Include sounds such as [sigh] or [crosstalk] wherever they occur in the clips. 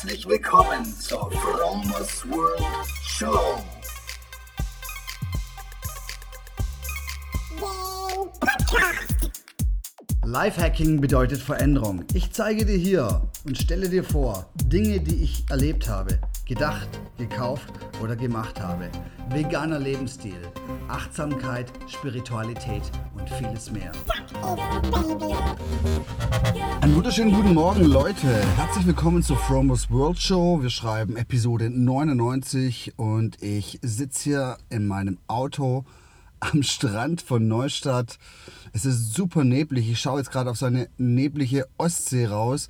Herzlich willkommen zur Fromos World Show. Lifehacking bedeutet Veränderung. Ich zeige dir hier und stelle dir vor Dinge, die ich erlebt habe, gedacht, gekauft oder gemacht habe. Veganer Lebensstil, Achtsamkeit, Spiritualität und vieles mehr. Einen wunderschönen guten Morgen, Leute. Herzlich willkommen zur Fromos World Show. Wir schreiben Episode 99 und ich sitze hier in meinem Auto am Strand von Neustadt. Es ist super neblig. Ich schaue jetzt gerade auf so eine neblige Ostsee raus.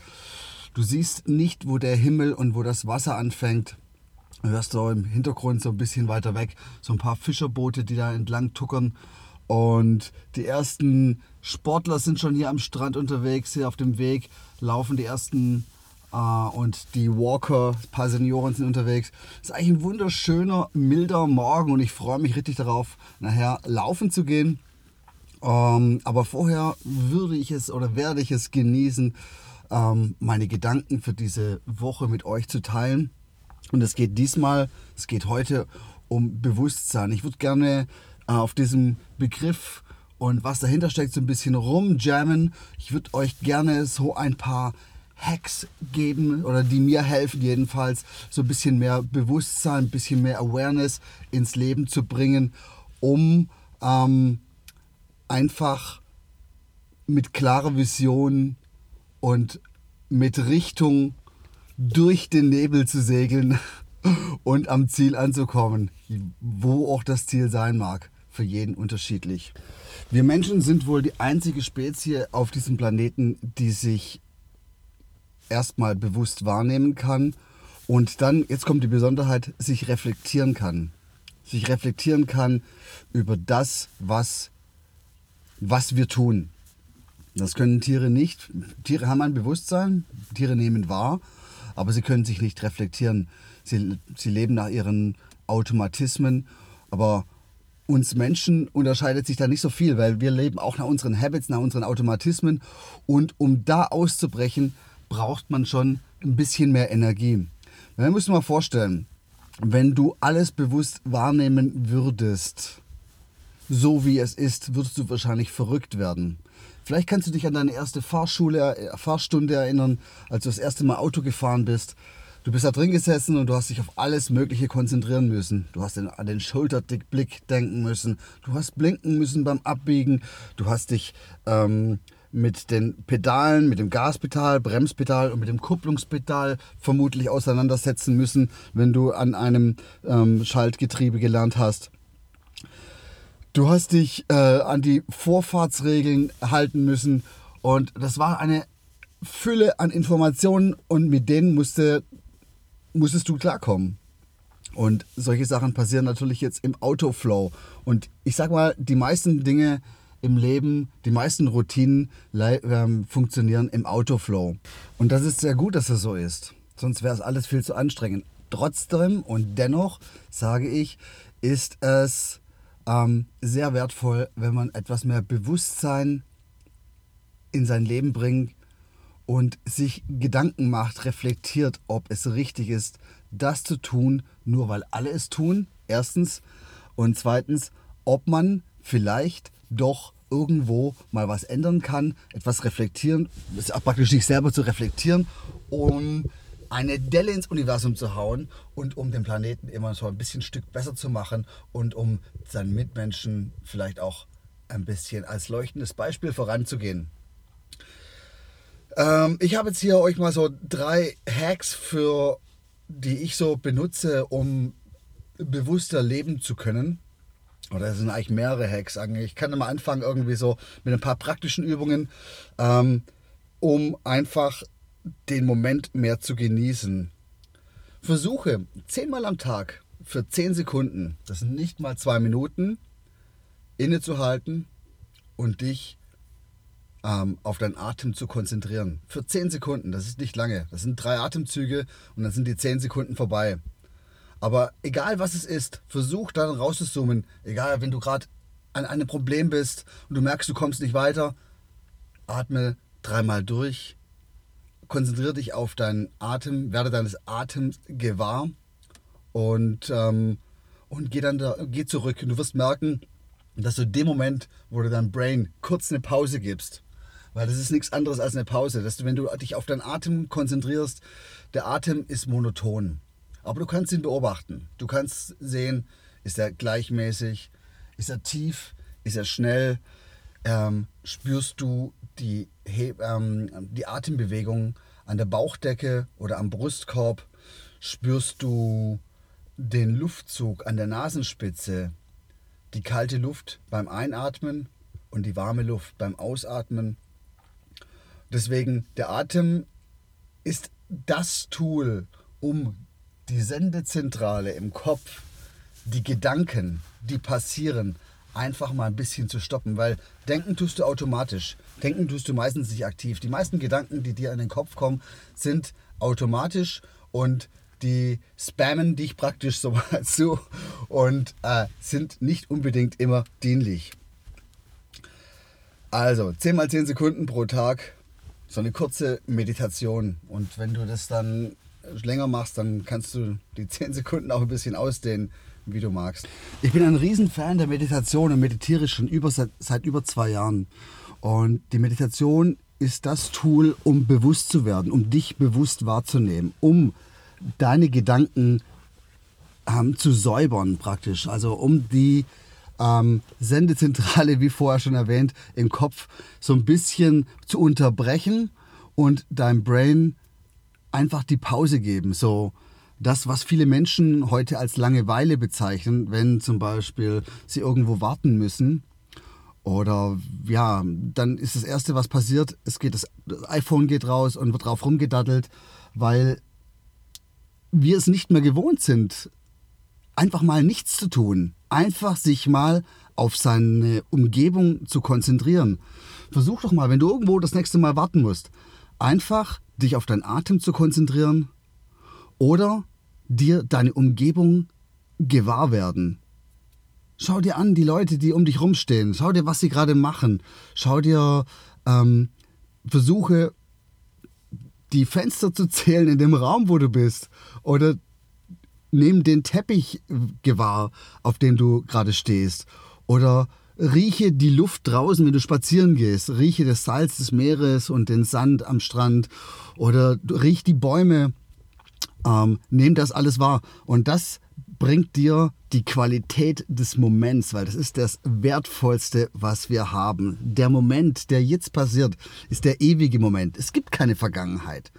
Du siehst nicht, wo der Himmel und wo das Wasser anfängt. Du hörst so im Hintergrund so ein bisschen weiter weg so ein paar Fischerboote, die da entlang tuckern. Und die ersten Sportler sind schon hier am Strand unterwegs, hier auf dem Weg laufen die ersten äh, und die Walker, ein paar Senioren sind unterwegs. Es ist eigentlich ein wunderschöner, milder Morgen und ich freue mich richtig darauf, nachher laufen zu gehen. Ähm, aber vorher würde ich es oder werde ich es genießen, ähm, meine Gedanken für diese Woche mit euch zu teilen. Und es geht diesmal, es geht heute um Bewusstsein. Ich würde gerne äh, auf diesem Begriff und was dahinter steckt so ein bisschen rumjammen. Ich würde euch gerne so ein paar Hacks geben oder die mir helfen jedenfalls, so ein bisschen mehr Bewusstsein, ein bisschen mehr Awareness ins Leben zu bringen, um ähm, einfach mit klarer Vision und mit Richtung durch den Nebel zu segeln [laughs] und am Ziel anzukommen, wo auch das Ziel sein mag, für jeden unterschiedlich. Wir Menschen sind wohl die einzige Spezie auf diesem Planeten, die sich erstmal bewusst wahrnehmen kann und dann, jetzt kommt die Besonderheit, sich reflektieren kann. Sich reflektieren kann über das, was, was wir tun. Das können Tiere nicht. Tiere haben ein Bewusstsein, Tiere nehmen wahr, aber sie können sich nicht reflektieren. Sie, sie leben nach ihren Automatismen, aber uns Menschen unterscheidet sich da nicht so viel, weil wir leben auch nach unseren Habits, nach unseren Automatismen und um da auszubrechen, braucht man schon ein bisschen mehr Energie. Wir müssen mal vorstellen, wenn du alles bewusst wahrnehmen würdest, so wie es ist, würdest du wahrscheinlich verrückt werden. Vielleicht kannst du dich an deine erste Fahrschule, äh, Fahrstunde erinnern, als du das erste Mal Auto gefahren bist. Du bist da drin gesessen und du hast dich auf alles Mögliche konzentrieren müssen. Du hast an den Schulterblick denken müssen. Du hast blinken müssen beim Abbiegen. Du hast dich ähm, mit den Pedalen, mit dem Gaspedal, Bremspedal und mit dem Kupplungspedal vermutlich auseinandersetzen müssen, wenn du an einem ähm, Schaltgetriebe gelernt hast. Du hast dich äh, an die Vorfahrtsregeln halten müssen und das war eine Fülle an Informationen und mit denen musste, musstest du klarkommen. Und solche Sachen passieren natürlich jetzt im Autoflow. Und ich sag mal, die meisten Dinge im Leben, die meisten Routinen ähm, funktionieren im Autoflow. Und das ist sehr gut, dass das so ist. Sonst wäre es alles viel zu anstrengend. Trotzdem und dennoch sage ich, ist es ähm, sehr wertvoll, wenn man etwas mehr Bewusstsein in sein Leben bringt und sich Gedanken macht, reflektiert, ob es richtig ist, das zu tun, nur weil alle es tun. Erstens. Und zweitens, ob man vielleicht doch irgendwo mal was ändern kann, etwas reflektieren, praktisch sich selber zu reflektieren, um eine Delle ins Universum zu hauen und um den Planeten immer so ein bisschen Stück besser zu machen und um seinen Mitmenschen vielleicht auch ein bisschen als leuchtendes Beispiel voranzugehen. Ähm, ich habe jetzt hier euch mal so drei Hacks für die ich so benutze, um bewusster leben zu können. Oder es sind eigentlich mehrere Hacks. Ich kann mal anfangen irgendwie so mit ein paar praktischen Übungen, ähm, um einfach den Moment mehr zu genießen. Versuche zehnmal am Tag für zehn Sekunden, das sind nicht mal zwei Minuten, innezuhalten und dich ähm, auf deinen Atem zu konzentrieren. Für zehn Sekunden, das ist nicht lange. Das sind drei Atemzüge und dann sind die zehn Sekunden vorbei. Aber egal was es ist, versuch dann rauszuzoomen. Egal, wenn du gerade an einem Problem bist und du merkst, du kommst nicht weiter, atme dreimal durch konzentriere dich auf deinen Atem, werde deines Atems gewahr und, ähm, und geh dann da, geh zurück. Und du wirst merken, dass du in dem Moment, wo du deinem Brain kurz eine Pause gibst, weil das ist nichts anderes als eine Pause, dass du, wenn du dich auf deinen Atem konzentrierst, der Atem ist monoton. Aber du kannst ihn beobachten. Du kannst sehen, ist er gleichmäßig, ist er tief, ist er schnell, ähm, spürst du die, ähm, die Atembewegung an der Bauchdecke oder am Brustkorb, spürst du den Luftzug an der Nasenspitze, die kalte Luft beim Einatmen und die warme Luft beim Ausatmen. Deswegen, der Atem ist das Tool, um die Sendezentrale im Kopf, die Gedanken, die passieren, einfach mal ein bisschen zu stoppen, weil denken tust du automatisch. Denken tust du meistens nicht aktiv. Die meisten Gedanken, die dir in den Kopf kommen, sind automatisch und die spammen dich praktisch [laughs] so mal zu und äh, sind nicht unbedingt immer dienlich. Also 10 mal 10 Sekunden pro Tag, so eine kurze Meditation. Und wenn du das dann länger machst, dann kannst du die [laughs] 10 Sekunden auch ein bisschen ausdehnen, wie du magst. Ich bin ein Riesenfan der Meditation und meditiere schon über, seit, seit über zwei Jahren. Und die Meditation ist das Tool, um bewusst zu werden, um dich bewusst wahrzunehmen, um deine Gedanken ähm, zu säubern praktisch. Also um die ähm, Sendezentrale, wie vorher schon erwähnt, im Kopf so ein bisschen zu unterbrechen und deinem Brain einfach die Pause geben. So das, was viele Menschen heute als Langeweile bezeichnen, wenn zum Beispiel sie irgendwo warten müssen. Oder ja, dann ist das Erste, was passiert, es geht das, iPhone geht raus und wird drauf rumgedattelt, weil wir es nicht mehr gewohnt sind, einfach mal nichts zu tun. Einfach sich mal auf seine Umgebung zu konzentrieren. Versuch doch mal, wenn du irgendwo das nächste Mal warten musst, einfach dich auf deinen Atem zu konzentrieren oder dir deine Umgebung gewahr werden. Schau dir an, die Leute, die um dich rumstehen. Schau dir, was sie gerade machen. Schau dir, ähm, versuche die Fenster zu zählen in dem Raum, wo du bist. Oder nimm den Teppich gewahr, auf dem du gerade stehst. Oder rieche die Luft draußen, wenn du spazieren gehst. Rieche das Salz des Meeres und den Sand am Strand. Oder riech die Bäume. Ähm, nimm das alles wahr. Und das bringt dir die Qualität des Moments, weil das ist das Wertvollste, was wir haben. Der Moment, der jetzt passiert, ist der ewige Moment. Es gibt keine Vergangenheit.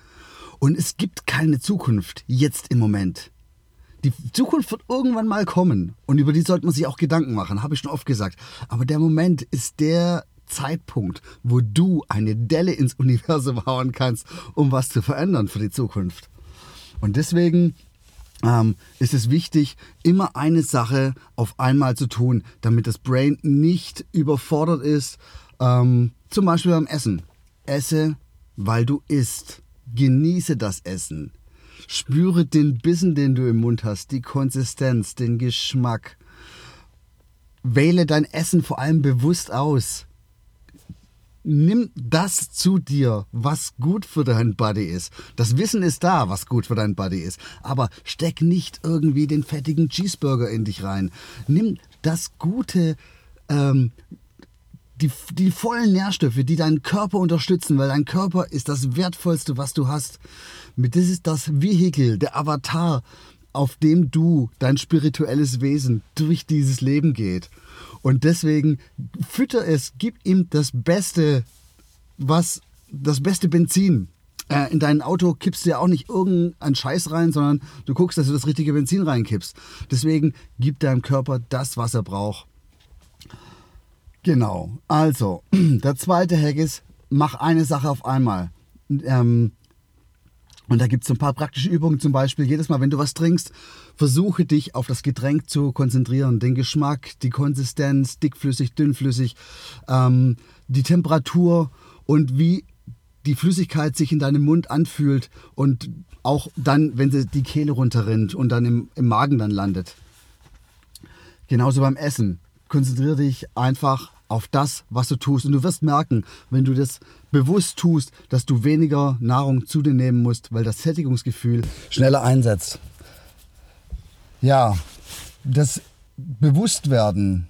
Und es gibt keine Zukunft jetzt im Moment. Die Zukunft wird irgendwann mal kommen und über die sollte man sich auch Gedanken machen, habe ich schon oft gesagt. Aber der Moment ist der Zeitpunkt, wo du eine Delle ins Universum [laughs] hauen kannst, um was zu verändern für die Zukunft. Und deswegen ähm, ist es wichtig, immer eine Sache auf einmal zu tun, damit das Brain nicht überfordert ist. Ähm, zum Beispiel beim Essen. Esse, weil du isst. Genieße das Essen. Spüre den Bissen, den du im Mund hast, die Konsistenz, den Geschmack. Wähle dein Essen vor allem bewusst aus nimm das zu dir, was gut für dein Body ist. Das Wissen ist da, was gut für dein Body ist. Aber steck nicht irgendwie den fettigen Cheeseburger in dich rein. Nimm das Gute, ähm, die, die vollen Nährstoffe, die deinen Körper unterstützen, weil dein Körper ist das Wertvollste, was du hast. Das ist das Vehikel, der Avatar, auf dem du, dein spirituelles Wesen, durch dieses Leben geht. Und deswegen fütter es, gib ihm das Beste, was, das beste Benzin. Äh, in dein Auto kippst du ja auch nicht irgendeinen Scheiß rein, sondern du guckst, dass du das richtige Benzin reinkippst. Deswegen gib deinem Körper das, was er braucht. Genau. Also, [clears throat] der zweite Hack ist, mach eine Sache auf einmal. Ähm, und da gibt es ein paar praktische Übungen, zum Beispiel jedes Mal, wenn du was trinkst, versuche dich auf das Getränk zu konzentrieren. Den Geschmack, die Konsistenz, dickflüssig, dünnflüssig, ähm, die Temperatur und wie die Flüssigkeit sich in deinem Mund anfühlt und auch dann, wenn sie die Kehle runterrinnt und dann im, im Magen dann landet. Genauso beim Essen. Konzentriere dich einfach auf das, was du tust. Und du wirst merken, wenn du das bewusst tust, dass du weniger Nahrung zu dir nehmen musst, weil das Sättigungsgefühl schneller einsetzt. Ja, das Bewusstwerden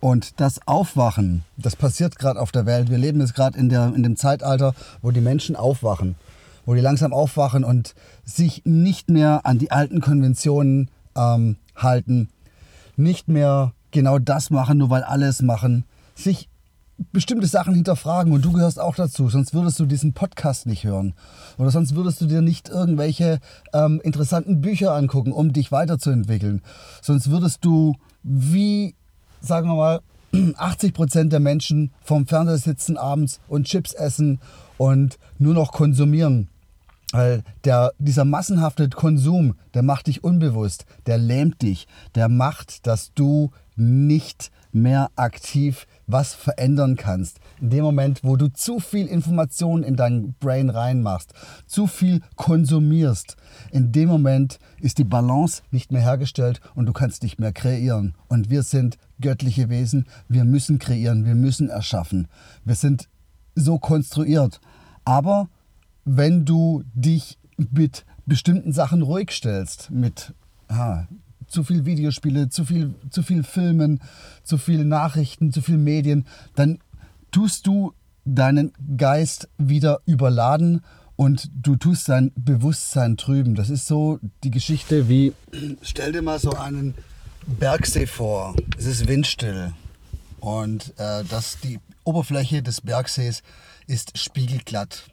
und das Aufwachen, das passiert gerade auf der Welt. Wir leben jetzt gerade in, in dem Zeitalter, wo die Menschen aufwachen, wo die langsam aufwachen und sich nicht mehr an die alten Konventionen ähm, halten, nicht mehr genau das machen, nur weil alle es machen, sich bestimmte Sachen hinterfragen und du gehörst auch dazu, sonst würdest du diesen Podcast nicht hören oder sonst würdest du dir nicht irgendwelche ähm, interessanten Bücher angucken, um dich weiterzuentwickeln. Sonst würdest du wie, sagen wir mal, [clears throat] 80 Prozent der Menschen vorm Fernseher sitzen abends und Chips essen und nur noch konsumieren. Weil der, dieser massenhafte Konsum, der macht dich unbewusst, der lähmt dich, der macht, dass du nicht mehr aktiv was verändern kannst. In dem Moment, wo du zu viel Information in dein Brain reinmachst, zu viel konsumierst, in dem Moment ist die Balance nicht mehr hergestellt und du kannst nicht mehr kreieren. Und wir sind göttliche Wesen, wir müssen kreieren, wir müssen erschaffen. Wir sind so konstruiert. Aber wenn du dich mit bestimmten Sachen ruhig stellst, mit ah, zu viel Videospiele, zu viel, zu viel Filmen, zu viel Nachrichten, zu viel Medien, dann tust du deinen Geist wieder überladen und du tust dein Bewusstsein trüben. Das ist so die Geschichte wie, stell dir mal so einen Bergsee vor. Es ist windstill und äh, das, die Oberfläche des Bergsees ist spiegelglatt.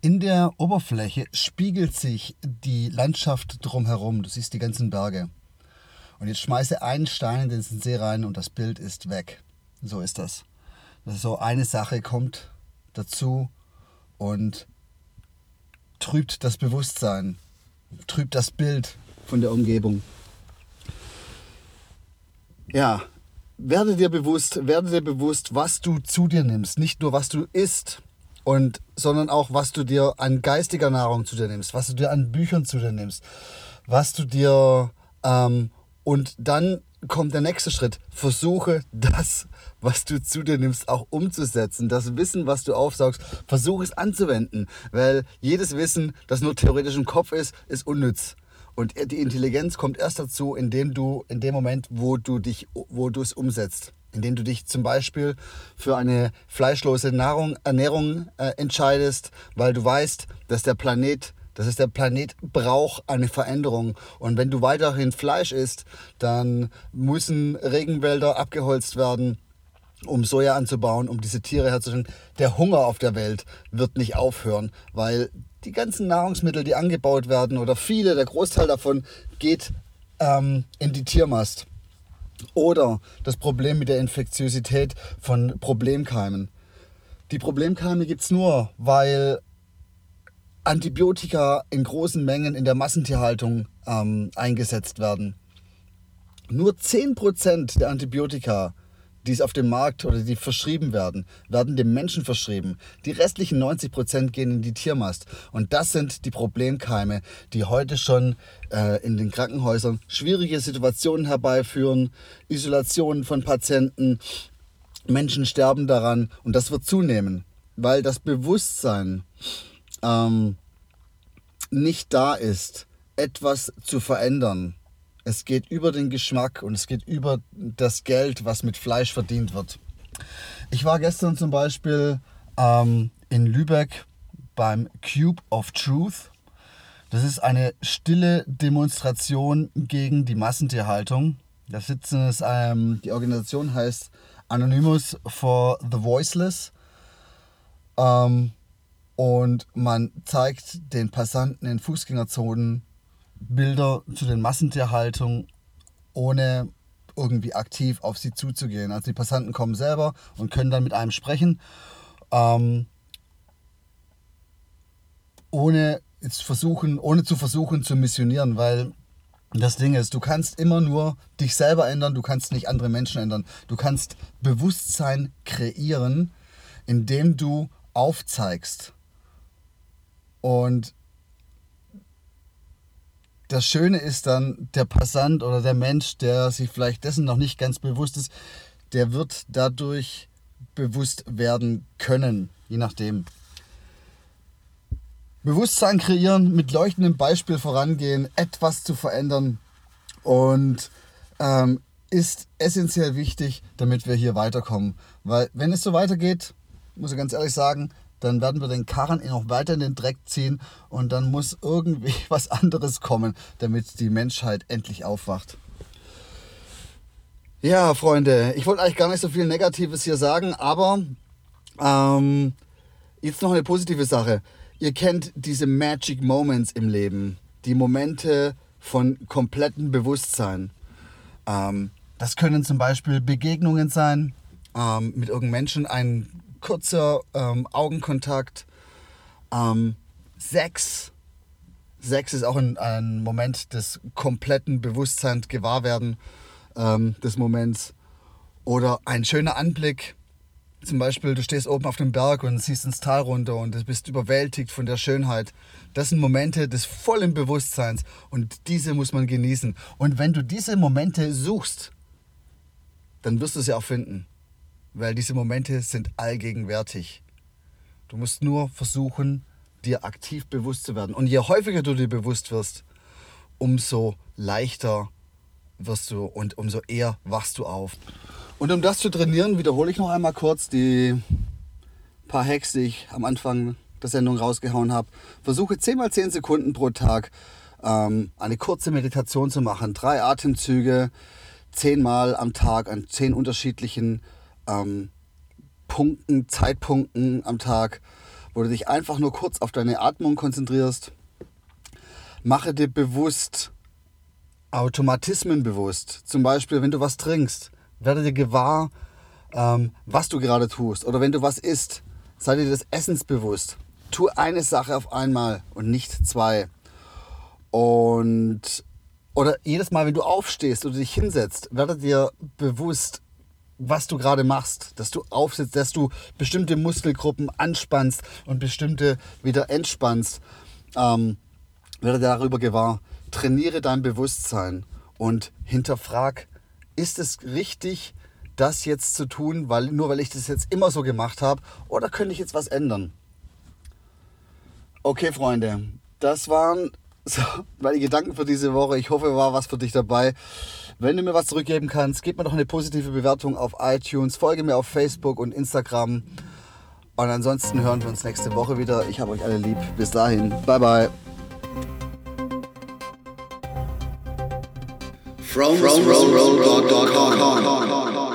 In der Oberfläche spiegelt sich die Landschaft drumherum. Du siehst die ganzen Berge. Und jetzt schmeiße einen Stein in den See rein und das Bild ist weg. So ist das. das ist so eine Sache kommt dazu und trübt das Bewusstsein, trübt das Bild von der Umgebung. Ja, werde dir bewusst, werde dir bewusst, was du zu dir nimmst, nicht nur was du isst, und, sondern auch was du dir an geistiger Nahrung zu dir nimmst, was du dir an Büchern zu dir nimmst, was du dir ähm, und dann kommt der nächste Schritt. Versuche das, was du zu dir nimmst, auch umzusetzen. Das Wissen, was du aufsaugst, versuche es anzuwenden. Weil jedes Wissen, das nur theoretisch im Kopf ist, ist unnütz. Und die Intelligenz kommt erst dazu, indem du, in dem Moment, wo du dich, wo du es umsetzt. Indem du dich zum Beispiel für eine fleischlose Nahrung, Ernährung äh, entscheidest, weil du weißt, dass der Planet das ist der Planet braucht eine Veränderung. Und wenn du weiterhin Fleisch isst, dann müssen Regenwälder abgeholzt werden um Soja anzubauen, um diese Tiere herzustellen. Der Hunger auf der Welt wird nicht aufhören, weil die ganzen Nahrungsmittel, die angebaut werden, oder viele, der Großteil davon, geht ähm, in die Tiermast. Oder das Problem mit der Infektiosität von Problemkeimen. Die Problemkeime gibt es nur, weil Antibiotika in großen Mengen in der Massentierhaltung ähm, eingesetzt werden. Nur 10% der Antibiotika, die es auf dem Markt oder die verschrieben werden, werden dem Menschen verschrieben. Die restlichen 90% gehen in die Tiermast. Und das sind die Problemkeime, die heute schon äh, in den Krankenhäusern schwierige Situationen herbeiführen, Isolationen von Patienten, Menschen sterben daran und das wird zunehmen, weil das Bewusstsein ähm, nicht da ist, etwas zu verändern. Es geht über den Geschmack und es geht über das Geld, was mit Fleisch verdient wird. Ich war gestern zum Beispiel ähm, in Lübeck beim Cube of Truth. Das ist eine stille Demonstration gegen die Massentierhaltung. Da sitzen es, ähm, die Organisation heißt Anonymous for the Voiceless. Ähm, und man zeigt den Passanten in Fußgängerzonen Bilder zu den Massentierhaltungen, ohne irgendwie aktiv auf sie zuzugehen. Also die Passanten kommen selber und können dann mit einem sprechen, ähm, ohne jetzt versuchen, ohne zu versuchen zu missionieren, weil das Ding ist, du kannst immer nur dich selber ändern, du kannst nicht andere Menschen ändern. Du kannst Bewusstsein kreieren, indem du aufzeigst, und das Schöne ist dann, der Passant oder der Mensch, der sich vielleicht dessen noch nicht ganz bewusst ist, der wird dadurch bewusst werden können, je nachdem. Bewusstsein kreieren, mit leuchtendem Beispiel vorangehen, etwas zu verändern und ähm, ist essentiell wichtig, damit wir hier weiterkommen. Weil wenn es so weitergeht, muss ich ganz ehrlich sagen, dann werden wir den Karren noch weiter in den Dreck ziehen und dann muss irgendwie [laughs] was anderes kommen, damit die Menschheit endlich aufwacht. Ja, Freunde, ich wollte eigentlich gar nicht so viel Negatives hier sagen, aber ähm, jetzt noch eine positive Sache. Ihr kennt diese Magic Moments im Leben, die Momente von komplettem Bewusstsein. Ähm, das können zum Beispiel Begegnungen sein ähm, mit irgendeinem Menschen, ein kurzer ähm, Augenkontakt, ähm, Sex. Sex ist auch ein, ein Moment des kompletten Bewusstseins, Gewahrwerden ähm, des Moments. Oder ein schöner Anblick. Zum Beispiel, du stehst oben auf dem Berg und siehst ins Tal runter und du bist überwältigt von der Schönheit. Das sind Momente des vollen Bewusstseins und diese muss man genießen. Und wenn du diese Momente suchst, dann wirst du sie auch finden weil diese Momente sind allgegenwärtig. Du musst nur versuchen, dir aktiv bewusst zu werden. Und je häufiger du dir bewusst wirst, umso leichter wirst du und umso eher wachst du auf. Und um das zu trainieren, wiederhole ich noch einmal kurz die paar Hacks, die ich am Anfang der Sendung rausgehauen habe. Versuche 10 mal 10 Sekunden pro Tag ähm, eine kurze Meditation zu machen. Drei Atemzüge, 10 Mal am Tag an 10 unterschiedlichen ähm, Punkten, Zeitpunkten am Tag, wo du dich einfach nur kurz auf deine Atmung konzentrierst. Mache dir bewusst Automatismen bewusst. Zum Beispiel, wenn du was trinkst, werde dir gewahr, ähm, was du gerade tust. Oder wenn du was isst, sei dir des Essens bewusst. Tu eine Sache auf einmal und nicht zwei. Und oder jedes Mal, wenn du aufstehst oder dich hinsetzt, werde dir bewusst, was du gerade machst, dass du aufsitzt, dass du bestimmte Muskelgruppen anspannst und bestimmte wieder entspannst. Ähm, werde darüber gewahr. Trainiere dein Bewusstsein und hinterfrag, ist es richtig, das jetzt zu tun, weil, nur weil ich das jetzt immer so gemacht habe, oder könnte ich jetzt was ändern? Okay, Freunde, das waren so, meine Gedanken für diese Woche. Ich hoffe, war was für dich dabei. Wenn du mir was zurückgeben kannst, gib mir doch eine positive Bewertung auf iTunes, folge mir auf Facebook und Instagram. Und ansonsten hören wir uns nächste Woche wieder. Ich habe euch alle lieb. Bis dahin. Bye bye. From, from, from, from, from, from, from, from, from, from.